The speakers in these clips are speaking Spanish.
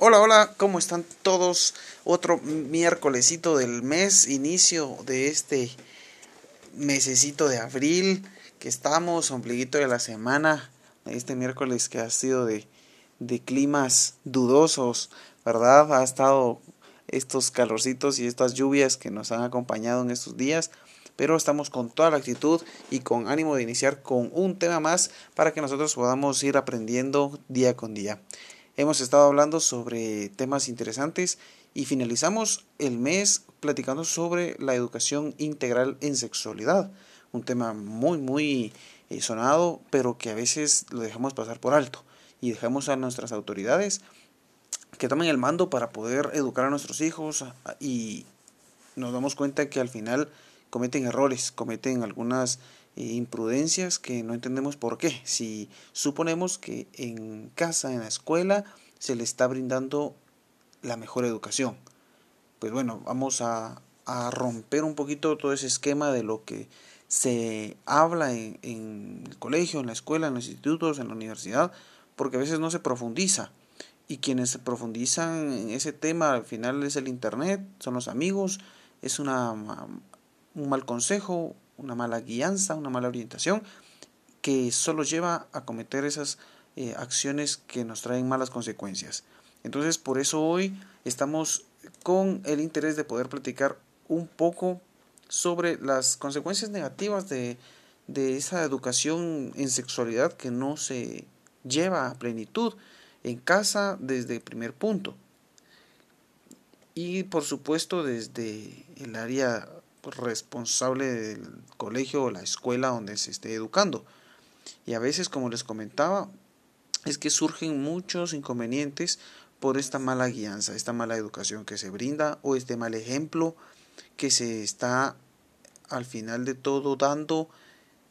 Hola, hola, ¿cómo están todos? Otro miércolesito del mes, inicio de este mesecito de abril que estamos, ombliguito de la semana, este miércoles que ha sido de, de climas dudosos, ¿verdad? Ha estado estos calorcitos y estas lluvias que nos han acompañado en estos días, pero estamos con toda la actitud y con ánimo de iniciar con un tema más para que nosotros podamos ir aprendiendo día con día. Hemos estado hablando sobre temas interesantes y finalizamos el mes platicando sobre la educación integral en sexualidad. Un tema muy, muy eh, sonado, pero que a veces lo dejamos pasar por alto y dejamos a nuestras autoridades que tomen el mando para poder educar a nuestros hijos y nos damos cuenta que al final cometen errores, cometen algunas imprudencias que no entendemos por qué. Si suponemos que en casa, en la escuela, se le está brindando la mejor educación. Pues bueno, vamos a, a romper un poquito todo ese esquema de lo que se habla en, en, el colegio, en la escuela, en los institutos, en la universidad, porque a veces no se profundiza. Y quienes profundizan en ese tema al final es el Internet, son los amigos, es una, un mal consejo, una mala guianza, una mala orientación, que solo lleva a cometer esas eh, acciones que nos traen malas consecuencias. Entonces, por eso hoy estamos con el interés de poder platicar un poco sobre las consecuencias negativas de, de esa educación en sexualidad que no se lleva a plenitud en casa desde el primer punto. Y por supuesto desde el área responsable del colegio o la escuela donde se esté educando. Y a veces, como les comentaba, es que surgen muchos inconvenientes por esta mala guianza, esta mala educación que se brinda o este mal ejemplo que se está al final de todo dando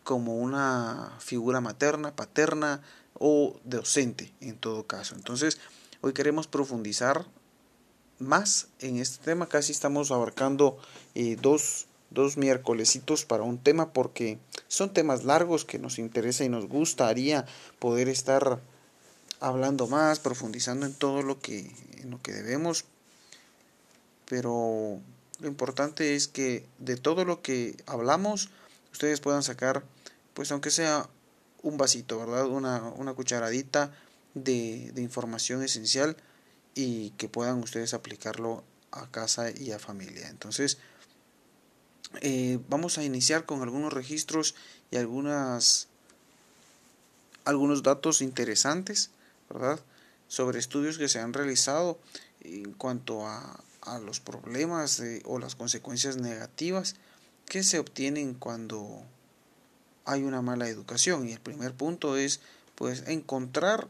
como una figura materna, paterna o docente en todo caso. Entonces, hoy queremos profundizar más en este tema. Casi estamos abarcando eh, dos, dos miércolesitos para un tema porque son temas largos que nos interesa y nos gustaría poder estar hablando más, profundizando en todo lo que, en lo que debemos. Pero lo importante es que de todo lo que hablamos, ustedes puedan sacar, pues aunque sea un vasito, ¿verdad? Una, una cucharadita de, de información esencial y que puedan ustedes aplicarlo a casa y a familia. Entonces, eh, vamos a iniciar con algunos registros y algunas algunos datos interesantes, ¿verdad? Sobre estudios que se han realizado en cuanto a, a los problemas o las consecuencias negativas que se obtienen cuando hay una mala educación. Y el primer punto es pues encontrar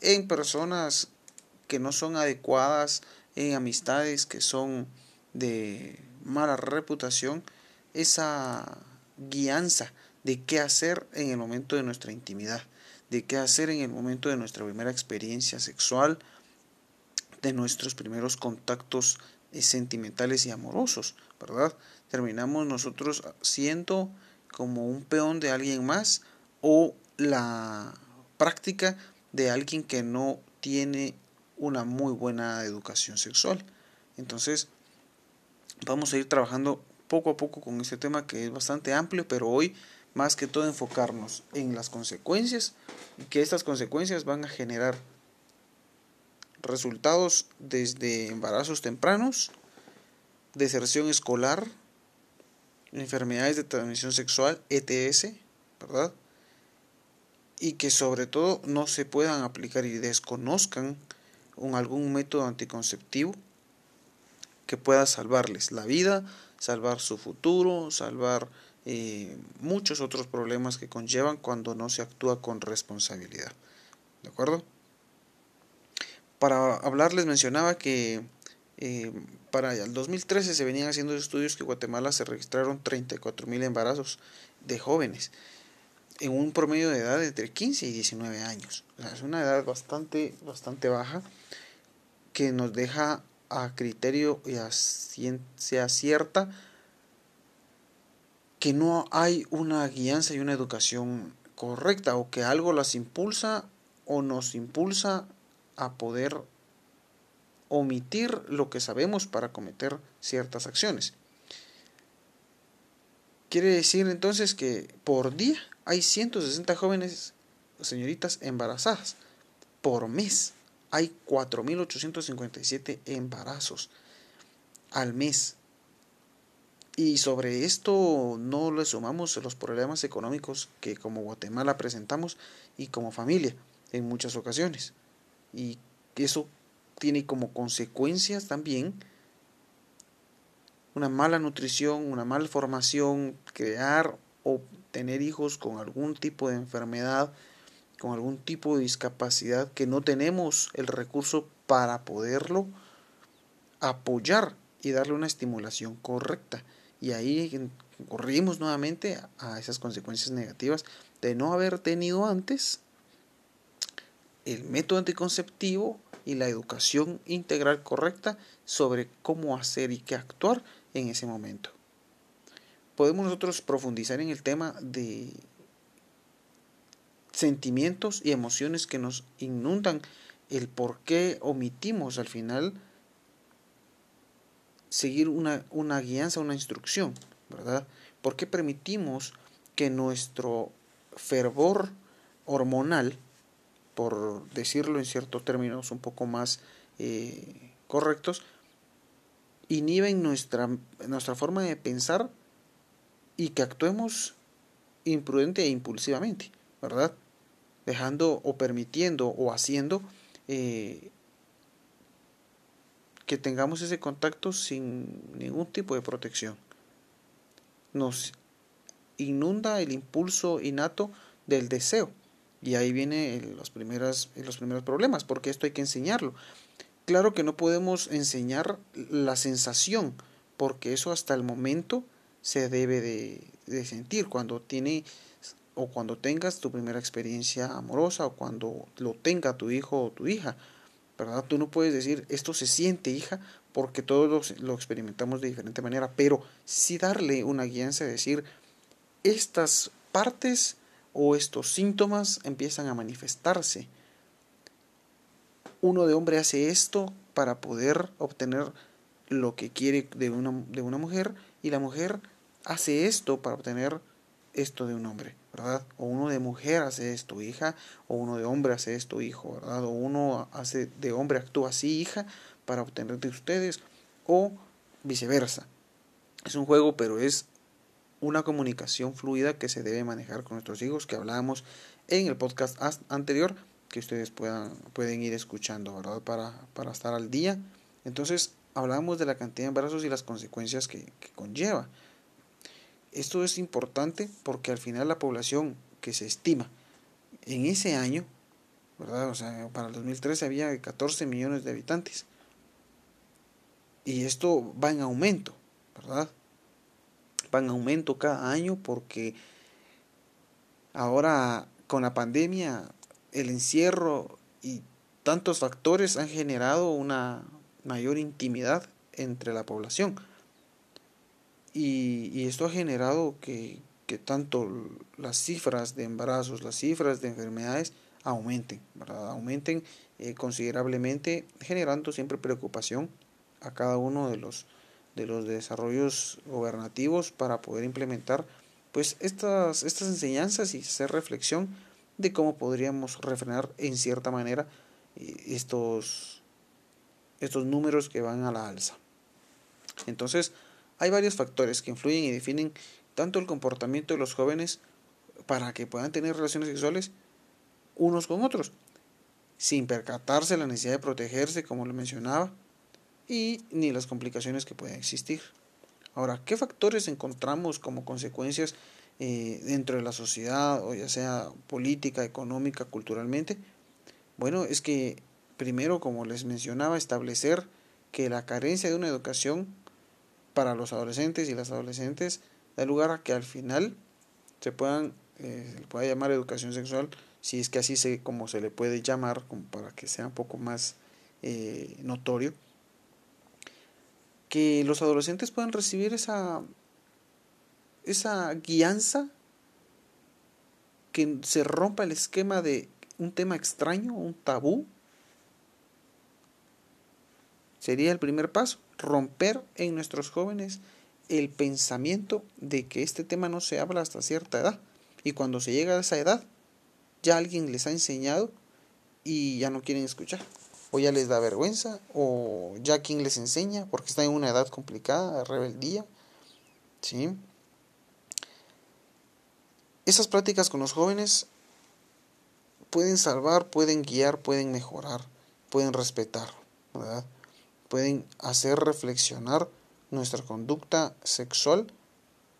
en personas que no son adecuadas, en amistades que son de mala reputación, esa guianza de qué hacer en el momento de nuestra intimidad, de qué hacer en el momento de nuestra primera experiencia sexual, de nuestros primeros contactos eh, sentimentales y amorosos, ¿verdad? Terminamos nosotros siendo como un peón de alguien más o la práctica de alguien que no tiene una muy buena educación sexual. Entonces, vamos a ir trabajando poco a poco con este tema que es bastante amplio, pero hoy más que todo enfocarnos en las consecuencias y que estas consecuencias van a generar resultados desde embarazos tempranos, deserción escolar, enfermedades de transmisión sexual, ETS, ¿verdad? Y que sobre todo no se puedan aplicar y desconozcan algún método anticonceptivo que pueda salvarles la vida, salvar su futuro, salvar eh, muchos otros problemas que conllevan cuando no se actúa con responsabilidad. ¿De acuerdo? Para hablar les mencionaba que eh, para el 2013 se venían haciendo estudios que en Guatemala se registraron 34 mil embarazos de jóvenes en un promedio de edad de entre 15 y 19 años. es una edad bastante, bastante baja que nos deja a criterio y a ciencia cierta que no hay una guianza y una educación correcta o que algo las impulsa o nos impulsa a poder omitir lo que sabemos para cometer ciertas acciones. Quiere decir entonces que por día hay 160 jóvenes señoritas embarazadas. Por mes hay 4.857 embarazos al mes. Y sobre esto no le sumamos los problemas económicos que como Guatemala presentamos y como familia en muchas ocasiones. Y eso tiene como consecuencias también una mala nutrición, una mala formación, crear o tener hijos con algún tipo de enfermedad, con algún tipo de discapacidad que no tenemos el recurso para poderlo apoyar y darle una estimulación correcta. Y ahí corrimos nuevamente a esas consecuencias negativas de no haber tenido antes el método anticonceptivo y la educación integral correcta sobre cómo hacer y qué actuar en ese momento. Podemos nosotros profundizar en el tema de sentimientos y emociones que nos inundan, el por qué omitimos al final seguir una, una guianza, una instrucción, ¿verdad? ¿Por qué permitimos que nuestro fervor hormonal, por decirlo en ciertos términos un poco más eh, correctos, inhiben nuestra, nuestra forma de pensar y que actuemos imprudente e impulsivamente, ¿verdad? Dejando o permitiendo o haciendo eh, que tengamos ese contacto sin ningún tipo de protección. Nos inunda el impulso innato del deseo. Y ahí vienen los primeros, los primeros problemas, porque esto hay que enseñarlo. Claro que no podemos enseñar la sensación, porque eso hasta el momento se debe de, sentir cuando tiene o cuando tengas tu primera experiencia amorosa o cuando lo tenga tu hijo o tu hija. ¿verdad? Tú no puedes decir esto se siente hija porque todos lo, experimentamos de diferente manera, pero sí darle una guianza, decir estas partes o estos síntomas empiezan a manifestarse uno de hombre hace esto para poder obtener lo que quiere de una, de una mujer y la mujer hace esto para obtener esto de un hombre, O uno de mujer hace esto, hija, o uno de hombre hace esto, hijo, ¿verdad? O uno hace de hombre actúa así, hija, para obtener de ustedes, o viceversa. Es un juego, pero es una comunicación fluida que se debe manejar con nuestros hijos, que hablábamos en el podcast anterior, que ustedes puedan, pueden ir escuchando, ¿verdad? Para, para estar al día. Entonces, hablamos de la cantidad de embarazos y las consecuencias que, conlleva. Esto es importante porque al final la población que se estima en ese año, ¿verdad? O sea, para el 2013 había 14 millones de habitantes. Y esto va en aumento, ¿verdad? Va en aumento cada año porque ahora con la pandemia el encierro y tantos factores han generado una mayor intimidad entre la población. Y, esto ha generado que, tanto las cifras de embarazos, las cifras de enfermedades aumenten, aumenten eh, considerablemente, generando siempre preocupación a cada uno de los, de los desarrollos gobernativos para poder implementar pues estas, estas enseñanzas y hacer reflexión de cómo podríamos refrenar en cierta manera eh, estos, estos números que van a la alza. Entonces, hay varios factores que influyen y definen tanto el comportamiento de los jóvenes para que puedan tener relaciones sexuales unos con otros, sin percatarse la necesidad de protegerse, como lo mencionaba, y ni las complicaciones que pueden existir. Ahora, ¿qué factores encontramos como consecuencias eh, dentro de la sociedad, o ya sea política, económica, culturalmente? Bueno, es que primero, como les mencionaba, establecer que la carencia de una educación para los adolescentes y las adolescentes da lugar a que al final se puedan eh, pueda llamar educación sexual si es que así se como se le puede llamar para que sea un poco más eh, notorio que los adolescentes puedan recibir esa esa guianza, que se rompa el esquema de un tema extraño, un tabú, sería el primer paso, romper en nuestros jóvenes el pensamiento de que este tema no se habla hasta cierta edad. Y cuando se llega a esa edad, ya alguien les ha enseñado y ya no quieren escuchar. O ya les da vergüenza, o ya quien les enseña, porque están en una edad complicada, rebeldía. ¿Sí? Esas prácticas con los jóvenes pueden salvar, pueden guiar, pueden mejorar, pueden respetar, ¿verdad? Pueden hacer reflexionar nuestra conducta sexual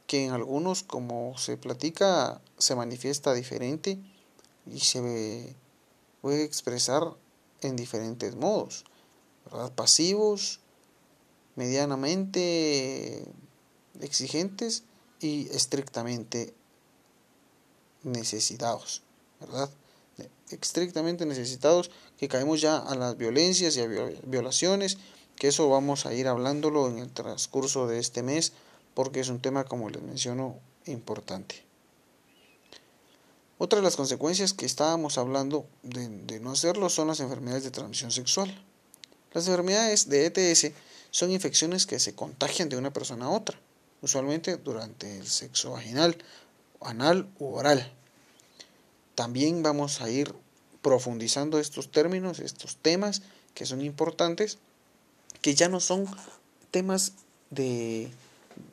que en algunos, como se platica, se manifiesta diferente y se puede expresar en diferentes modos, ¿verdad? pasivos, medianamente exigentes y estrictamente necesitados, ¿verdad? Estrictamente necesitados, que caemos ya a las violencias y a violaciones, que eso vamos a ir hablándolo en el transcurso de este mes, porque es un tema, como les menciono, importante. Otra de las consecuencias que estábamos hablando de, no hacerlo son las enfermedades de transmisión sexual. Las enfermedades de ETS son infecciones que se contagian de una persona a otra, usualmente durante el sexo vaginal, anal u oral. También vamos a ir profundizando estos términos, estos temas que son importantes, que ya no son temas de,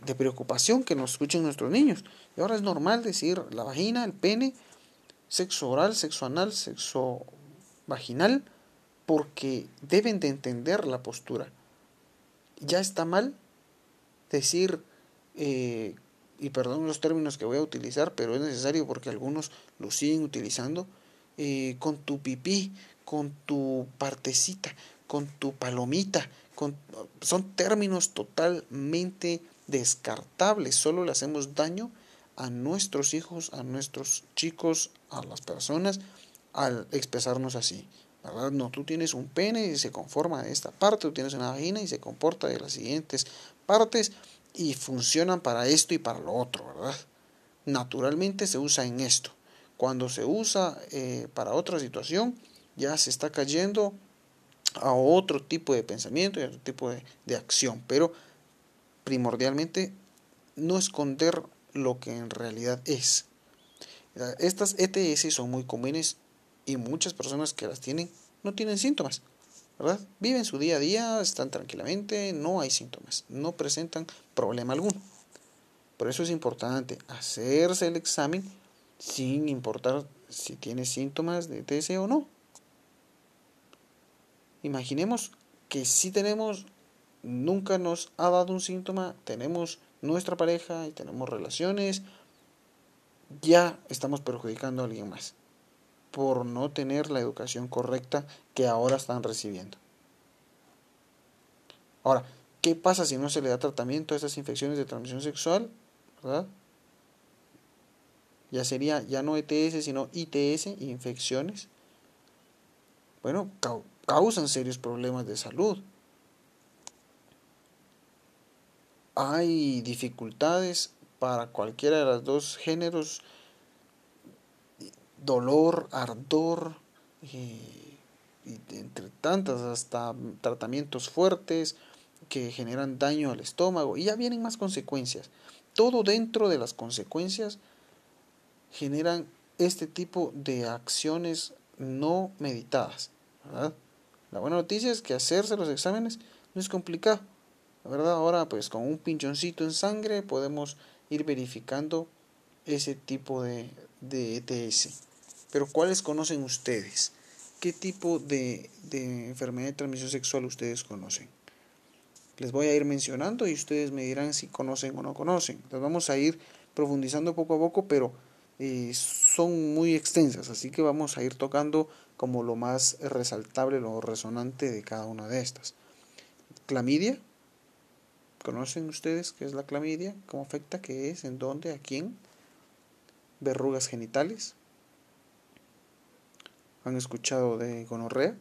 de preocupación que nos escuchen nuestros niños. Y ahora es normal decir la vagina, el pene, sexo oral, sexo anal, sexo vaginal, porque deben de entender la postura. Ya está mal decir eh, y perdón los términos que voy a utilizar, pero es necesario porque algunos lo siguen utilizando, eh, con tu pipí, con tu partecita, con tu palomita, son términos totalmente descartables, solo le hacemos daño a nuestros hijos, a nuestros chicos, a las personas al expresarnos así. ¿verdad? No, tú tienes un pene y se conforma de esta parte, tú tienes una vagina y se comporta de las siguientes partes y funcionan para esto y para lo otro, ¿verdad? Naturalmente se usa en esto. Cuando se usa eh, para otra situación, ya se está cayendo a otro tipo de pensamiento y a otro tipo de, de acción. Pero primordialmente no esconder lo que en realidad es. Estas ETS son muy comunes y muchas personas que las tienen no tienen síntomas. ¿verdad? Viven su día a día, están tranquilamente, no hay síntomas, no presentan problema alguno. Por eso es importante hacerse el examen sin importar si tiene síntomas de TC o no. Imaginemos que si tenemos, nunca nos ha dado un síntoma, tenemos nuestra pareja y tenemos relaciones, ya estamos perjudicando a alguien más por no tener la educación correcta que ahora están recibiendo. Ahora, ¿qué pasa si no se le da tratamiento a estas infecciones de transmisión sexual? ¿Verdad? Ya sería ya no ETS, sino ITS, infecciones. Bueno, causan serios problemas de salud. Hay dificultades para cualquiera de los dos géneros dolor, ardor, y, entre tantas hasta tratamientos fuertes que generan daño al estómago y ya vienen más consecuencias. Todo dentro de las consecuencias generan este tipo de acciones no meditadas. La buena noticia es que hacerse los exámenes no es complicado. La verdad, ahora pues con un pinchoncito en sangre podemos ir verificando ese tipo de, de ETS. Pero ¿cuáles conocen ustedes? ¿Qué tipo de, de enfermedad de transmisión sexual ustedes conocen? Les voy a ir mencionando y ustedes me dirán si conocen o no conocen. Las vamos a ir profundizando poco a poco, pero eh, son muy extensas, así que vamos a ir tocando como lo más resaltable, lo resonante de cada una de estas. Clamidia. ¿Conocen ustedes qué es la clamidia? ¿Cómo afecta? ¿Qué es? ¿En dónde? ¿A quién? Verrugas genitales han escuchado de gonorrea.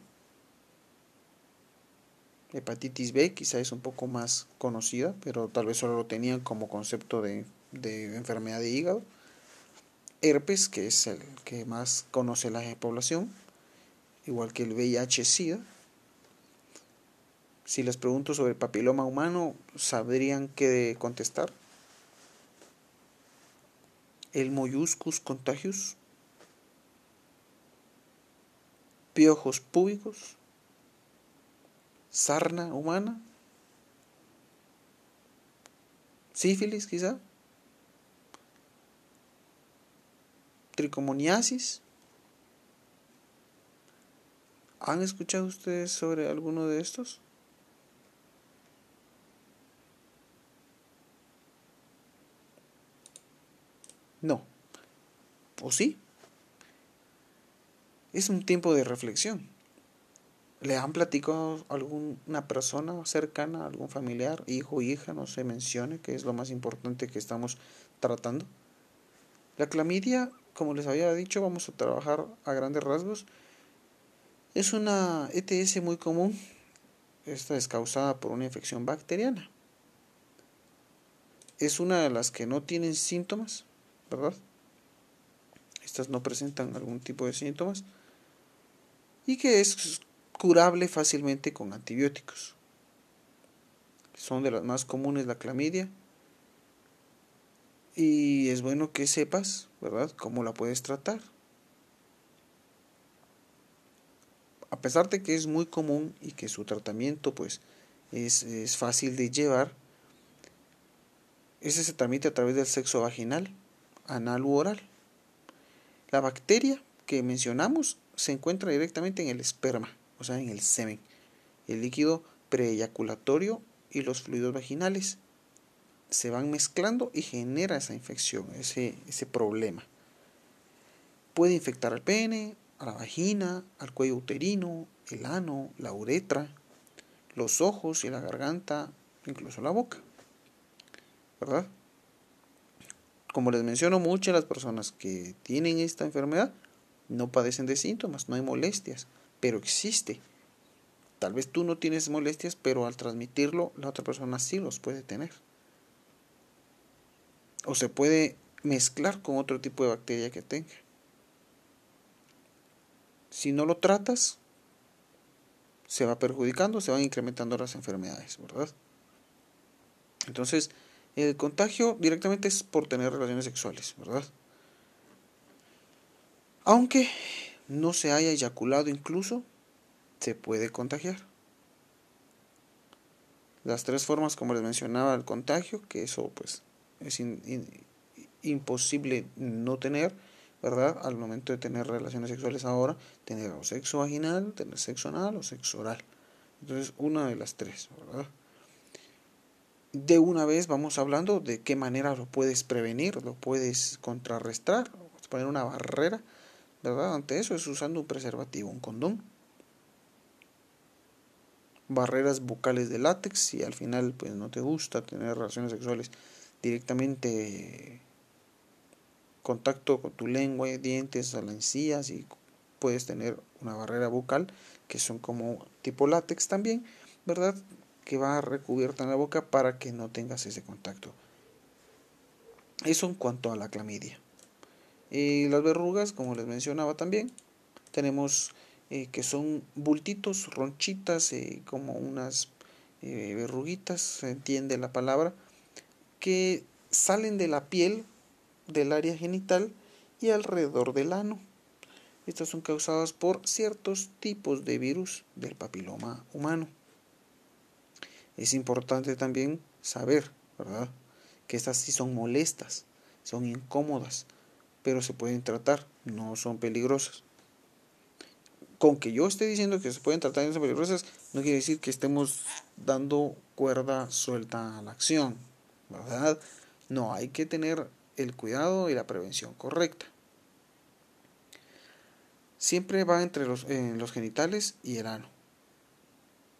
Hepatitis B quizá es un poco más conocida, pero tal vez solo lo tenían como concepto de, de enfermedad de hígado. Herpes, que es el que más conoce la población, igual que el VIH-Sida. Si les pregunto sobre papiloma humano, ¿sabrían qué contestar? El molluscus contagius, piojos púbicos, sarna humana, sífilis quizá, tricomoniasis. ¿Han escuchado ustedes sobre alguno de estos? No. ¿O sí? Es un tiempo de reflexión. ¿Le han platicado alguna persona cercana, algún familiar, hijo, hija, no se mencione, que es lo más importante que estamos tratando? La clamidia, como les había dicho, vamos a trabajar a grandes rasgos. Es una ETS muy común. Esta es causada por una infección bacteriana. Es una de las que no tienen síntomas, ¿verdad? Estas no presentan algún tipo de síntomas y que es curable fácilmente con antibióticos. Son de las más comunes la clamidia y es bueno que sepas, ¿verdad?, cómo la puedes tratar. A pesar de que es muy común y que su tratamiento pues es, es fácil de llevar, ese se transmite a través del sexo vaginal anal u oral. La bacteria que mencionamos se encuentra directamente en el esperma, o sea, en el semen, el líquido preeyaculatorio y los fluidos vaginales. Se van mezclando y genera esa infección, ese, ese problema. Puede infectar al pene, a la vagina, al cuello uterino, el ano, la uretra, los ojos y la garganta, incluso la boca. ¿Verdad? como les menciono, muchas de las personas que tienen esta enfermedad no padecen de síntomas, no hay molestias, pero existe. Tal vez tú no tienes molestias, pero al transmitirlo, la otra persona sí los puede tener. O se puede mezclar con otro tipo de bacteria que tenga. Si no lo tratas, se va perjudicando, se van incrementando las enfermedades, ¿verdad? Entonces, el contagio directamente es por tener relaciones sexuales, ¿verdad? Aunque no se haya eyaculado incluso, se puede contagiar. Las tres formas, como les mencionaba, el contagio, que eso pues es imposible no tener, ¿verdad? Al momento de tener relaciones sexuales ahora, tener sexo vaginal, tener sexo anal o sexo oral. Entonces, una de las tres, ¿verdad? de una vez vamos hablando de qué manera lo puedes prevenir, lo puedes contrarrestar, poner una barrera, ¿verdad? Ante eso es usando un preservativo, un condón. Barreras bucales de látex, si al final pues no te gusta tener relaciones sexuales directamente contacto con tu lengua, dientes, a la encías y puedes tener una barrera bucal que son como tipo látex también, ¿verdad? que va recubierta en la boca para que no tengas ese contacto. Eso en cuanto a la clamidia. Y las verrugas, como les mencionaba también, tenemos eh, que son bultitos, ronchitas, eh, como unas eh, verruguitas, se entiende la palabra, que salen de la piel del área genital y alrededor del ano. Estas son causadas por ciertos tipos de virus del papiloma humano. Es importante también saber, ¿verdad? Que estas sí son molestas, son incómodas, pero se pueden tratar, no son peligrosas. Con que yo esté diciendo que se pueden tratar y no son peligrosas, no quiere decir que estemos dando cuerda suelta a la acción, ¿verdad? No, hay que tener el cuidado y la prevención correcta. Siempre va entre los, los genitales y el ano.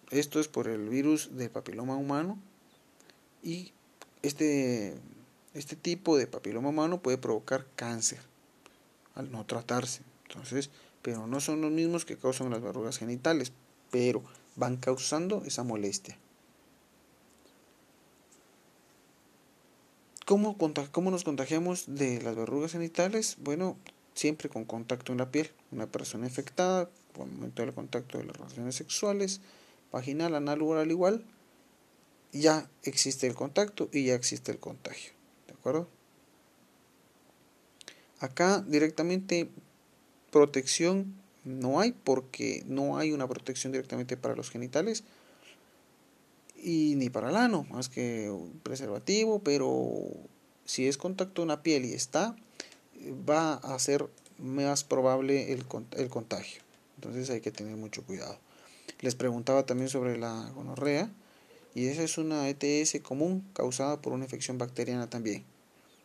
Esto es por el virus del papiloma humano y este, este tipo de papiloma humano puede provocar cáncer al no tratarse. Entonces, pero no son los mismos que causan las verrugas genitales, pero van causando esa molestia. ¿Cómo, ¿Cómo, nos contagiamos de las verrugas genitales? Bueno, siempre con contacto en la piel. Una persona infectada, por el momento del contacto de las relaciones sexuales, vaginal, anal, oral igual, ya existe el contacto y ya existe el contagio. ¿De acuerdo? Acá directamente protección no hay porque no hay una protección directamente para los genitales y ni para el ano, más que un preservativo, pero si es contacto en la piel y está, va a ser más probable el, el contagio. Entonces hay que tener mucho cuidado. Les preguntaba también sobre la gonorrea y esa es una ETS común causada por una infección bacteriana también,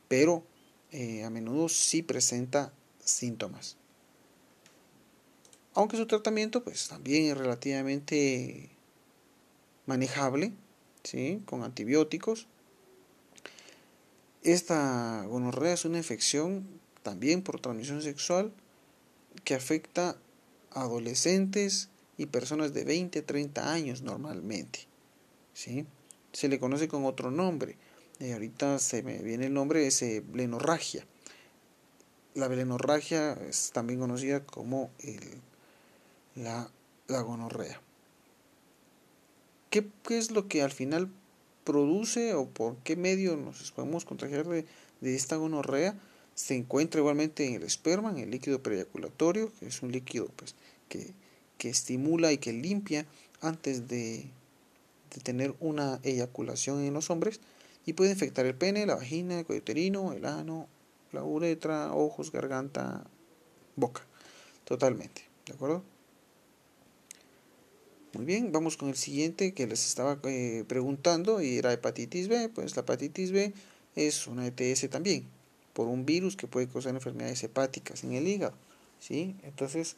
pero eh, a menudo sí presenta síntomas. Aunque su tratamiento pues también es relativamente manejable, ¿sí? con antibióticos. Esta gonorrea es una infección también por transmisión sexual que afecta a adolescentes y personas de 20 30 años normalmente. ¿sí? Se le conoce con otro nombre. Y ahorita se me viene el nombre, es eh, blenorragia. La blenorragia es también conocida como la, la gonorrea. ¿Qué, es lo que al final produce o por qué medio nos podemos contagiar de, esta gonorrea? Se encuentra igualmente en el esperma, en el líquido preyaculatorio, que es un líquido pues, que, que estimula y que limpia antes de, de, tener una eyaculación en los hombres y puede infectar el pene, la vagina, el cuello uterino, el ano, la uretra, ojos, garganta, boca. Totalmente, ¿de acuerdo? Muy bien, vamos con el siguiente que les estaba eh, preguntando y era hepatitis B. Pues la hepatitis B es una ETS también, por un virus que puede causar enfermedades hepáticas en el hígado. ¿sí? Entonces,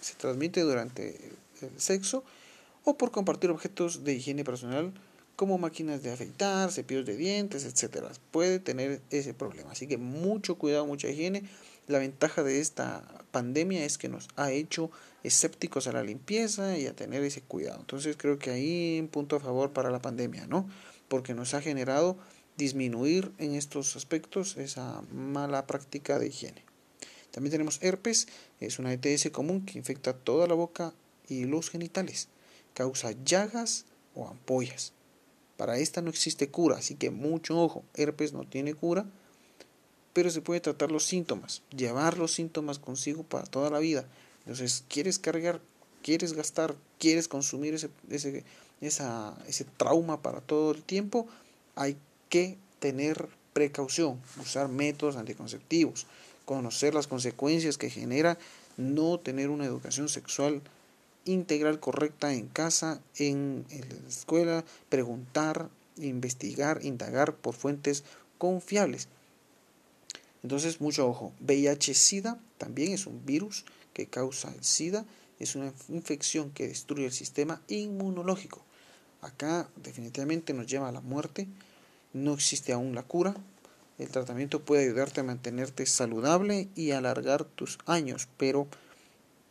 se transmite durante el sexo o por compartir objetos de higiene personal como máquinas de afeitar, cepillos de dientes, etcétera. Puede tener ese problema. Así que mucho cuidado, mucha higiene. La ventaja de esta pandemia es que nos ha hecho escépticos a la limpieza y a tener ese cuidado. Entonces creo que ahí un punto a favor para la pandemia, ¿no? Porque nos ha generado disminuir en estos aspectos esa mala práctica de higiene. También tenemos herpes, es una ETS común que infecta toda la boca y los genitales. Causa llagas o ampollas. Para esta no existe cura, así que mucho ojo, herpes no tiene cura, pero se puede tratar los síntomas, llevar los síntomas consigo para toda la vida. Entonces, quieres cargar, quieres gastar, quieres consumir ese, ese, esa, ese trauma para todo el tiempo, hay que tener precaución, usar métodos anticonceptivos, conocer las consecuencias que genera no tener una educación sexual integral correcta en casa, en, en la escuela, preguntar, investigar, indagar por fuentes confiables. Entonces, mucho ojo. VIH-Sida también es un virus que causa el SIDA es una infección que destruye el sistema inmunológico. Acá definitivamente nos lleva a la muerte. No existe aún la cura. El tratamiento puede ayudarte a mantenerte saludable y alargar tus años, pero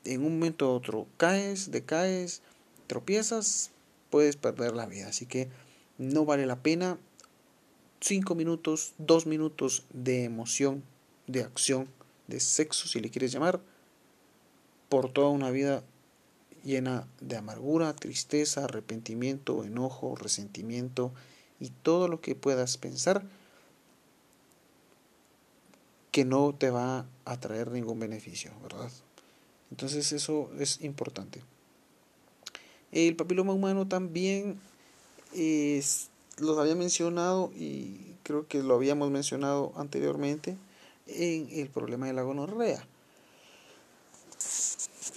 en un momento u otro caes, decaes, tropiezas, puedes perder la vida. Así que no vale la pena 5 minutos, 2 minutos de emoción, de acción, de sexo, si le quieres llamar, por toda una vida llena de amargura, tristeza, arrepentimiento, enojo, resentimiento y todo lo que puedas pensar que no te va a traer ningún beneficio, ¿verdad? Entonces eso es importante. El papiloma humano también es, lo había mencionado y creo que lo habíamos mencionado anteriormente en el problema de la gonorrea.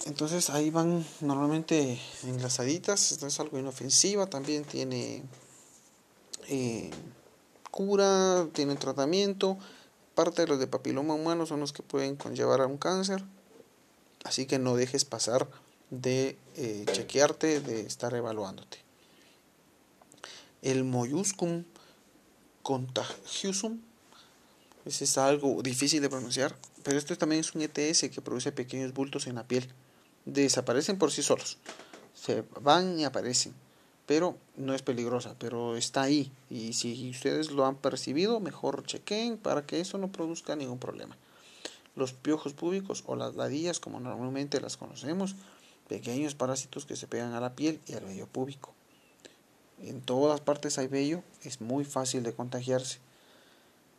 Entonces ahí van normalmente enlazaditas, esto es algo inofensiva, también tiene eh, cura, tiene tratamiento. Parte de los de papiloma humano son los que pueden conllevar a un cáncer, así que no dejes pasar de eh, chequearte, de estar evaluándote. El molluscum contagiosum, ese es algo difícil de pronunciar, pero esto también es un ETS que produce pequeños bultos en la piel desaparecen por sí solos. Se van y aparecen. Pero no es peligrosa, pero está ahí. Y si ustedes lo han percibido, mejor chequen para que eso no produzca ningún problema. Los piojos públicos o las ladillas, como normalmente las conocemos, pequeños parásitos que se pegan a la piel y al vello púbico. En todas partes hay vello, es muy fácil de contagiarse.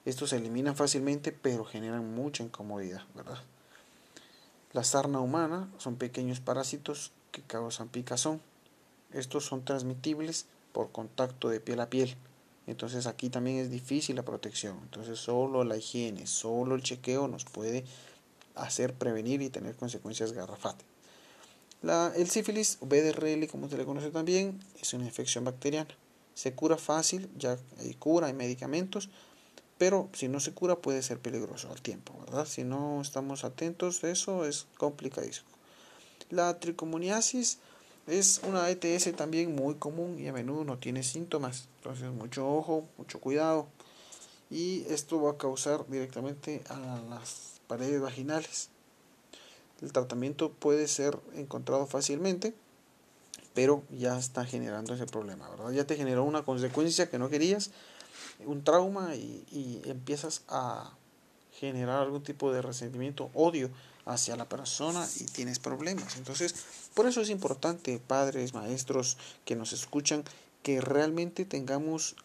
Estos se eliminan fácilmente, pero generan mucha incomodidad, ¿verdad? La sarna humana son pequeños parásitos que causan picazón. Estos son transmitibles por contacto de piel a piel. Entonces aquí también es difícil la protección. Entonces solo la higiene, solo el chequeo nos puede hacer prevenir y tener consecuencias garrafales. La, el sífilis, o BDRL como se le conoce también, es una infección bacteriana. Se cura fácil, ya hay cura, hay medicamentos, pero si no se cura puede ser peligroso al tiempo, ¿verdad? Si no estamos atentos, eso es complicadísimo. La tricomoniasis es una ETS también muy común y a menudo no tiene síntomas. Entonces, mucho ojo, mucho cuidado. Y esto va a causar directamente a las paredes vaginales. El tratamiento puede ser encontrado fácilmente, pero ya está generando ese problema, ¿verdad? Ya te generó una consecuencia que no querías, un trauma y, y empiezas a generar algún tipo de resentimiento, odio hacia la persona y tienes problemas. Entonces, por eso es importante, padres, maestros que nos escuchan, que realmente tengamos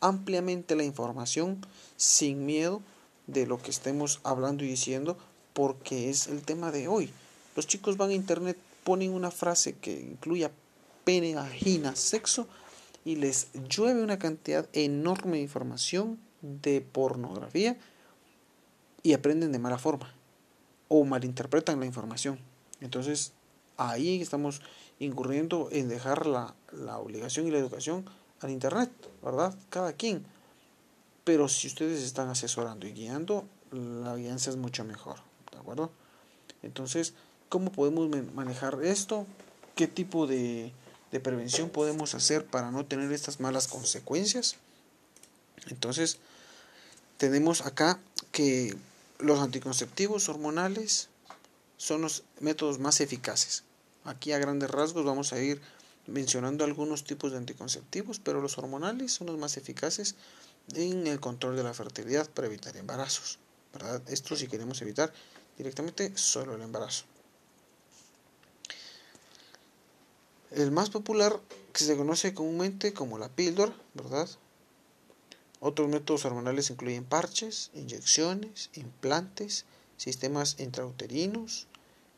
ampliamente la información sin miedo de lo que estemos hablando y diciendo, porque es el tema de hoy. Los chicos van a internet, ponen una frase que incluya pene, vagina, sexo, y les llueve una cantidad enorme de información de pornografía y aprenden de mala forma o malinterpretan la información. Entonces ahí estamos incurriendo en dejar la, la obligación y la educación al Internet, ¿verdad? Cada quien. Pero si ustedes están asesorando y guiando, la guianza es mucho mejor, ¿de acuerdo? Entonces, ¿cómo podemos manejar esto? ¿Qué tipo de, de prevención podemos hacer para no tener estas malas consecuencias? Entonces, tenemos acá que los anticonceptivos hormonales son los métodos más eficaces. Aquí a grandes rasgos vamos a ir mencionando algunos tipos de anticonceptivos, pero los hormonales son los más eficaces en el control de la fertilidad para evitar embarazos. ¿verdad? Esto si queremos evitar directamente solo el embarazo. El más popular que se conoce comúnmente como la píldora, ¿verdad? Otros métodos hormonales incluyen parches, inyecciones, implantes, sistemas intrauterinos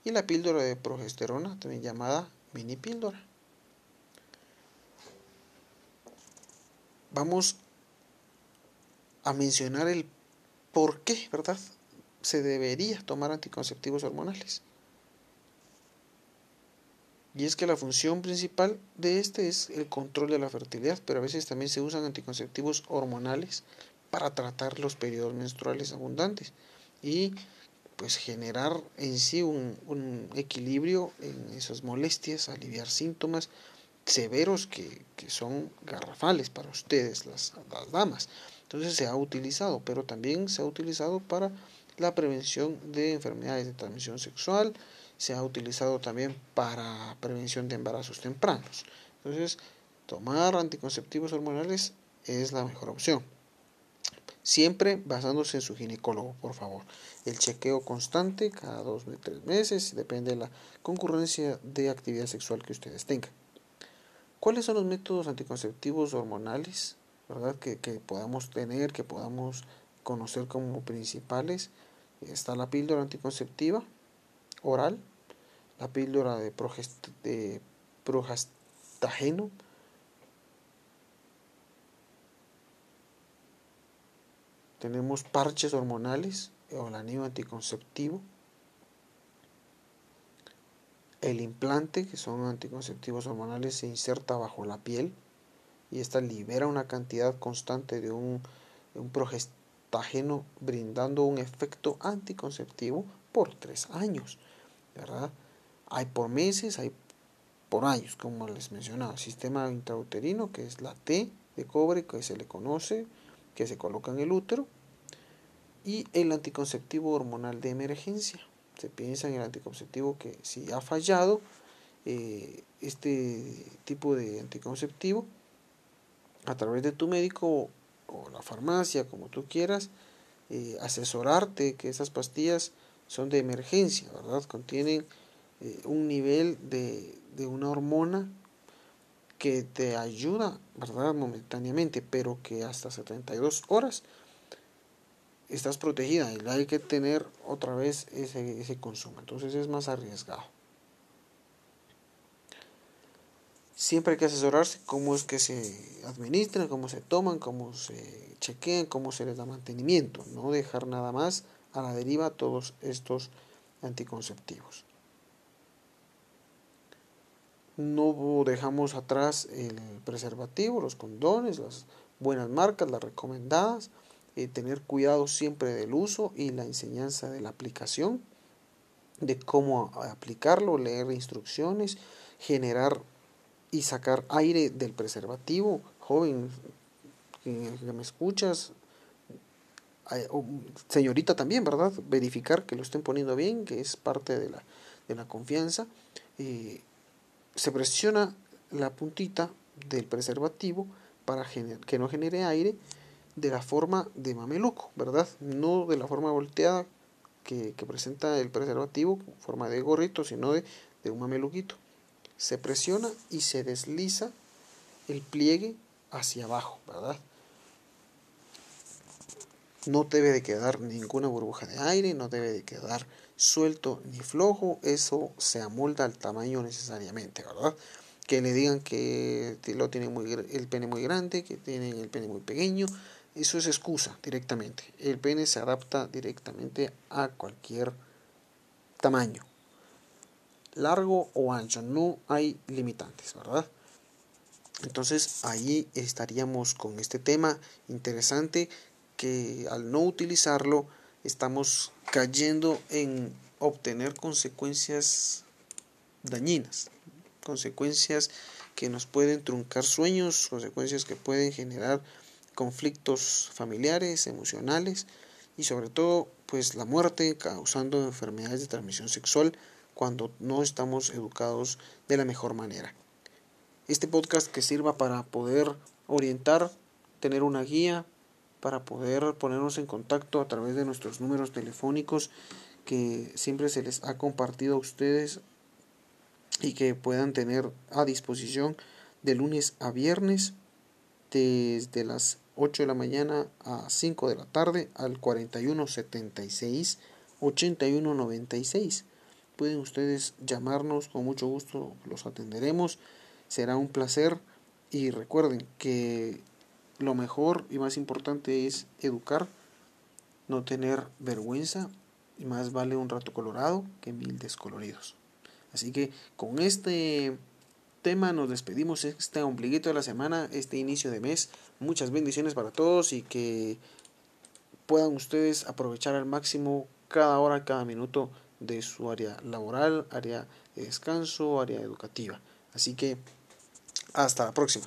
y la píldora de progesterona, también llamada mini píldora. Vamos a mencionar el por qué, ¿verdad? Se debería tomar anticonceptivos hormonales. Y es que la función principal de este es el control de la fertilidad, pero a veces también se usan anticonceptivos hormonales para tratar los periodos menstruales abundantes y pues generar en sí un, equilibrio en esas molestias, aliviar síntomas severos que, que son garrafales para ustedes, las, las damas. Entonces se ha utilizado, pero también se ha utilizado para la prevención de enfermedades de transmisión sexual, se ha utilizado también para prevención de embarazos tempranos. Entonces, tomar anticonceptivos hormonales es la mejor opción. Siempre basándose en su ginecólogo, por favor. El chequeo constante cada dos o tres meses, depende de la concurrencia de actividad sexual que ustedes tengan. ¿Cuáles son los métodos anticonceptivos hormonales ¿verdad? Que, que podamos tener, que podamos conocer como principales? Está la píldora anticonceptiva oral, la píldora de, progest de progestageno, tenemos parches hormonales o el anillo anticonceptivo, el implante, que son anticonceptivos hormonales, se inserta bajo la piel y esta libera una cantidad constante de un, de un progestageno brindando un efecto anticonceptivo por tres años, ¿verdad? Hay por meses, hay por años, como les mencionaba. Sistema intrauterino, que es la T de cobre, que se le conoce, que se coloca en el útero. Y el anticonceptivo hormonal de emergencia. Se piensa en el anticonceptivo que si ha fallado eh, este tipo de anticonceptivo, a través de tu médico o la farmacia, como tú quieras, eh, asesorarte que esas pastillas son de emergencia, ¿verdad? Contienen eh, un nivel de, de una hormona que te ayuda, ¿verdad? Momentáneamente, pero que hasta 72 horas estás protegida y hay que tener otra vez ese, ese consumo. Entonces es más arriesgado. Siempre hay que asesorarse cómo es que se administran, cómo se toman, cómo se chequean, cómo se les da mantenimiento. No dejar nada más a la deriva todos estos anticonceptivos no dejamos atrás el preservativo, los condones, las buenas marcas, las recomendadas, eh, tener cuidado siempre del uso y la enseñanza de la aplicación, de cómo aplicarlo, leer instrucciones, generar y sacar aire del preservativo. Joven que, me escuchas, señorita también, ¿verdad? Verificar que lo estén poniendo bien, que es parte de la, de la confianza. Eh, se presiona la puntita del preservativo para que no genere aire de la forma de mameluco, ¿verdad? No de la forma volteada que, presenta el preservativo, forma de gorrito, sino de, de un mameluquito. Se presiona y se desliza el pliegue hacia abajo, ¿verdad? No debe de quedar ninguna burbuja de aire, no debe de quedar suelto ni flojo, eso se amolda al tamaño necesariamente, ¿verdad? Que le digan que lo tiene muy, el pene muy grande, que tienen el pene muy pequeño, eso es excusa directamente. El pene se adapta directamente a cualquier tamaño, largo o ancho, no hay limitantes, ¿verdad? Entonces ahí estaríamos con este tema interesante que al no utilizarlo estamos cayendo en obtener consecuencias dañinas, consecuencias que nos pueden truncar sueños, consecuencias que pueden generar conflictos familiares, emocionales y sobre todo pues la muerte causando enfermedades de transmisión sexual cuando no estamos educados de la mejor manera. Este podcast que sirva para poder orientar, tener una guía, para poder ponernos en contacto a través de nuestros números telefónicos que siempre se les ha compartido a ustedes y que puedan tener a disposición de lunes a viernes desde las 8 de la mañana a 5 de la tarde al 4176 8196. Pueden ustedes llamarnos, con mucho gusto los atenderemos. Será un placer y recuerden que lo mejor y más importante es educar, no tener vergüenza y más vale un rato colorado que mil descoloridos. Así que con este tema nos despedimos este ombliguito de la semana, este inicio de mes. Muchas bendiciones para todos y que puedan ustedes aprovechar al máximo cada hora, cada minuto de su área laboral, área de descanso, área educativa. Así que hasta la próxima.